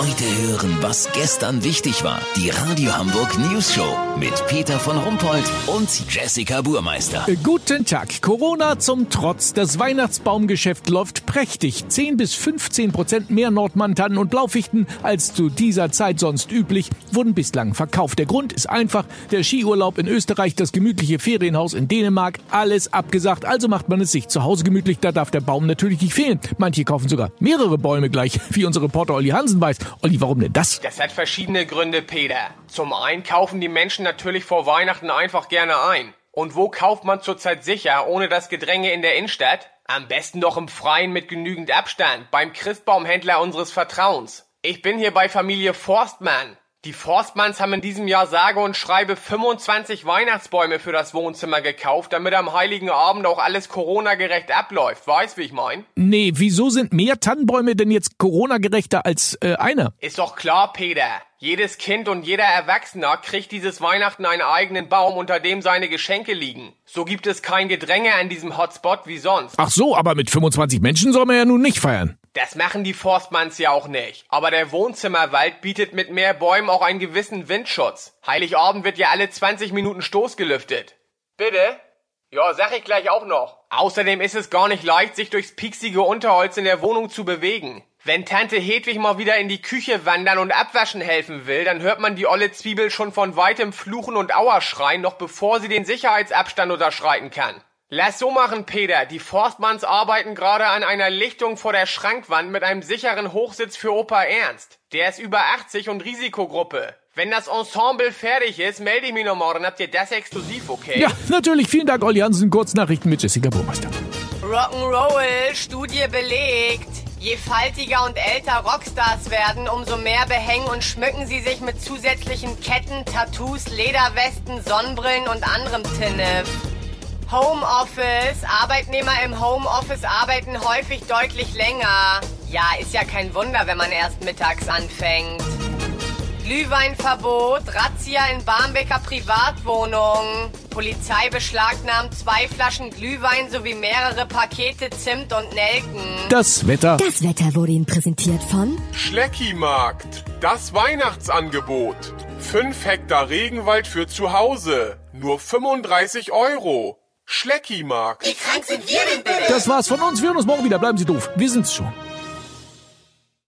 Heute hören, was gestern wichtig war. Die Radio Hamburg News Show mit Peter von Rumpold und Jessica Burmeister. Guten Tag. Corona zum Trotz. Das Weihnachtsbaumgeschäft läuft prächtig. 10 bis 15 Prozent mehr Nordmantannen und Blaufichten als zu dieser Zeit sonst üblich wurden bislang verkauft. Der Grund ist einfach der Skiurlaub in Österreich, das gemütliche Ferienhaus in Dänemark, alles abgesagt. Also macht man es sich zu Hause gemütlich. Da darf der Baum natürlich nicht fehlen. Manche kaufen sogar mehrere Bäume gleich, wie unser Reporter Olli Hansen weiß. Olli, warum denn das? Das hat verschiedene Gründe, Peter. Zum einen kaufen die Menschen natürlich vor Weihnachten einfach gerne ein. Und wo kauft man zurzeit sicher, ohne das Gedränge in der Innenstadt? Am besten doch im Freien mit genügend Abstand, beim Christbaumhändler unseres Vertrauens. Ich bin hier bei Familie Forstmann. Die Forstmanns haben in diesem Jahr sage und schreibe 25 Weihnachtsbäume für das Wohnzimmer gekauft, damit am heiligen Abend auch alles Corona-gerecht abläuft. Weißt, wie ich mein? Nee, wieso sind mehr Tannenbäume denn jetzt Corona-gerechter als äh, einer? Ist doch klar, Peter. Jedes Kind und jeder Erwachsener kriegt dieses Weihnachten einen eigenen Baum, unter dem seine Geschenke liegen. So gibt es kein Gedränge an diesem Hotspot wie sonst. Ach so, aber mit 25 Menschen soll man ja nun nicht feiern. Das machen die Forstmanns ja auch nicht. Aber der Wohnzimmerwald bietet mit mehr Bäumen auch einen gewissen Windschutz. Heiligabend wird ja alle 20 Minuten Stoß gelüftet. Bitte? Ja, sag ich gleich auch noch. Außerdem ist es gar nicht leicht, sich durchs pieksige Unterholz in der Wohnung zu bewegen. Wenn Tante Hedwig mal wieder in die Küche wandern und abwaschen helfen will, dann hört man die olle Zwiebel schon von weitem fluchen und Auer schreien, noch bevor sie den Sicherheitsabstand unterschreiten kann. Lass so machen, Peter. Die Forstmanns arbeiten gerade an einer Lichtung vor der Schrankwand mit einem sicheren Hochsitz für Opa Ernst. Der ist über 80 und Risikogruppe. Wenn das Ensemble fertig ist, melde ich mich noch morgen. Habt ihr das exklusiv, okay? Ja, natürlich. Vielen Dank, Olli Hansen. Kurznachrichten mit Jessica Burmeister. Rock'n'Roll, Studie belegt. Je faltiger und älter Rockstars werden, umso mehr behängen und schmücken sie sich mit zusätzlichen Ketten, Tattoos, Lederwesten, Sonnenbrillen und anderem Tinnef. Homeoffice. Arbeitnehmer im Homeoffice arbeiten häufig deutlich länger. Ja, ist ja kein Wunder, wenn man erst mittags anfängt. Glühweinverbot, Razzia in Barmbeker Privatwohnung. Polizei beschlagnahmt zwei Flaschen Glühwein sowie mehrere Pakete Zimt und Nelken. Das Wetter. Das Wetter wurde Ihnen präsentiert von Schleckimarkt, das Weihnachtsangebot. 5 Hektar Regenwald für zu Hause. Nur 35 Euro. Schleckimarkt. Das war's von uns. Wir hören uns morgen wieder. Bleiben Sie doof. Wir sind's schon.